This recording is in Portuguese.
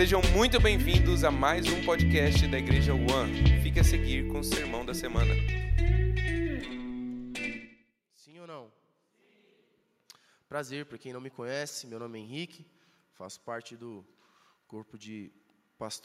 Sejam muito bem-vindos a mais um podcast da Igreja One. Fique a seguir com o sermão da semana. Sim ou não? Prazer, para quem não me conhece, meu nome é Henrique, faço parte do corpo de pastores.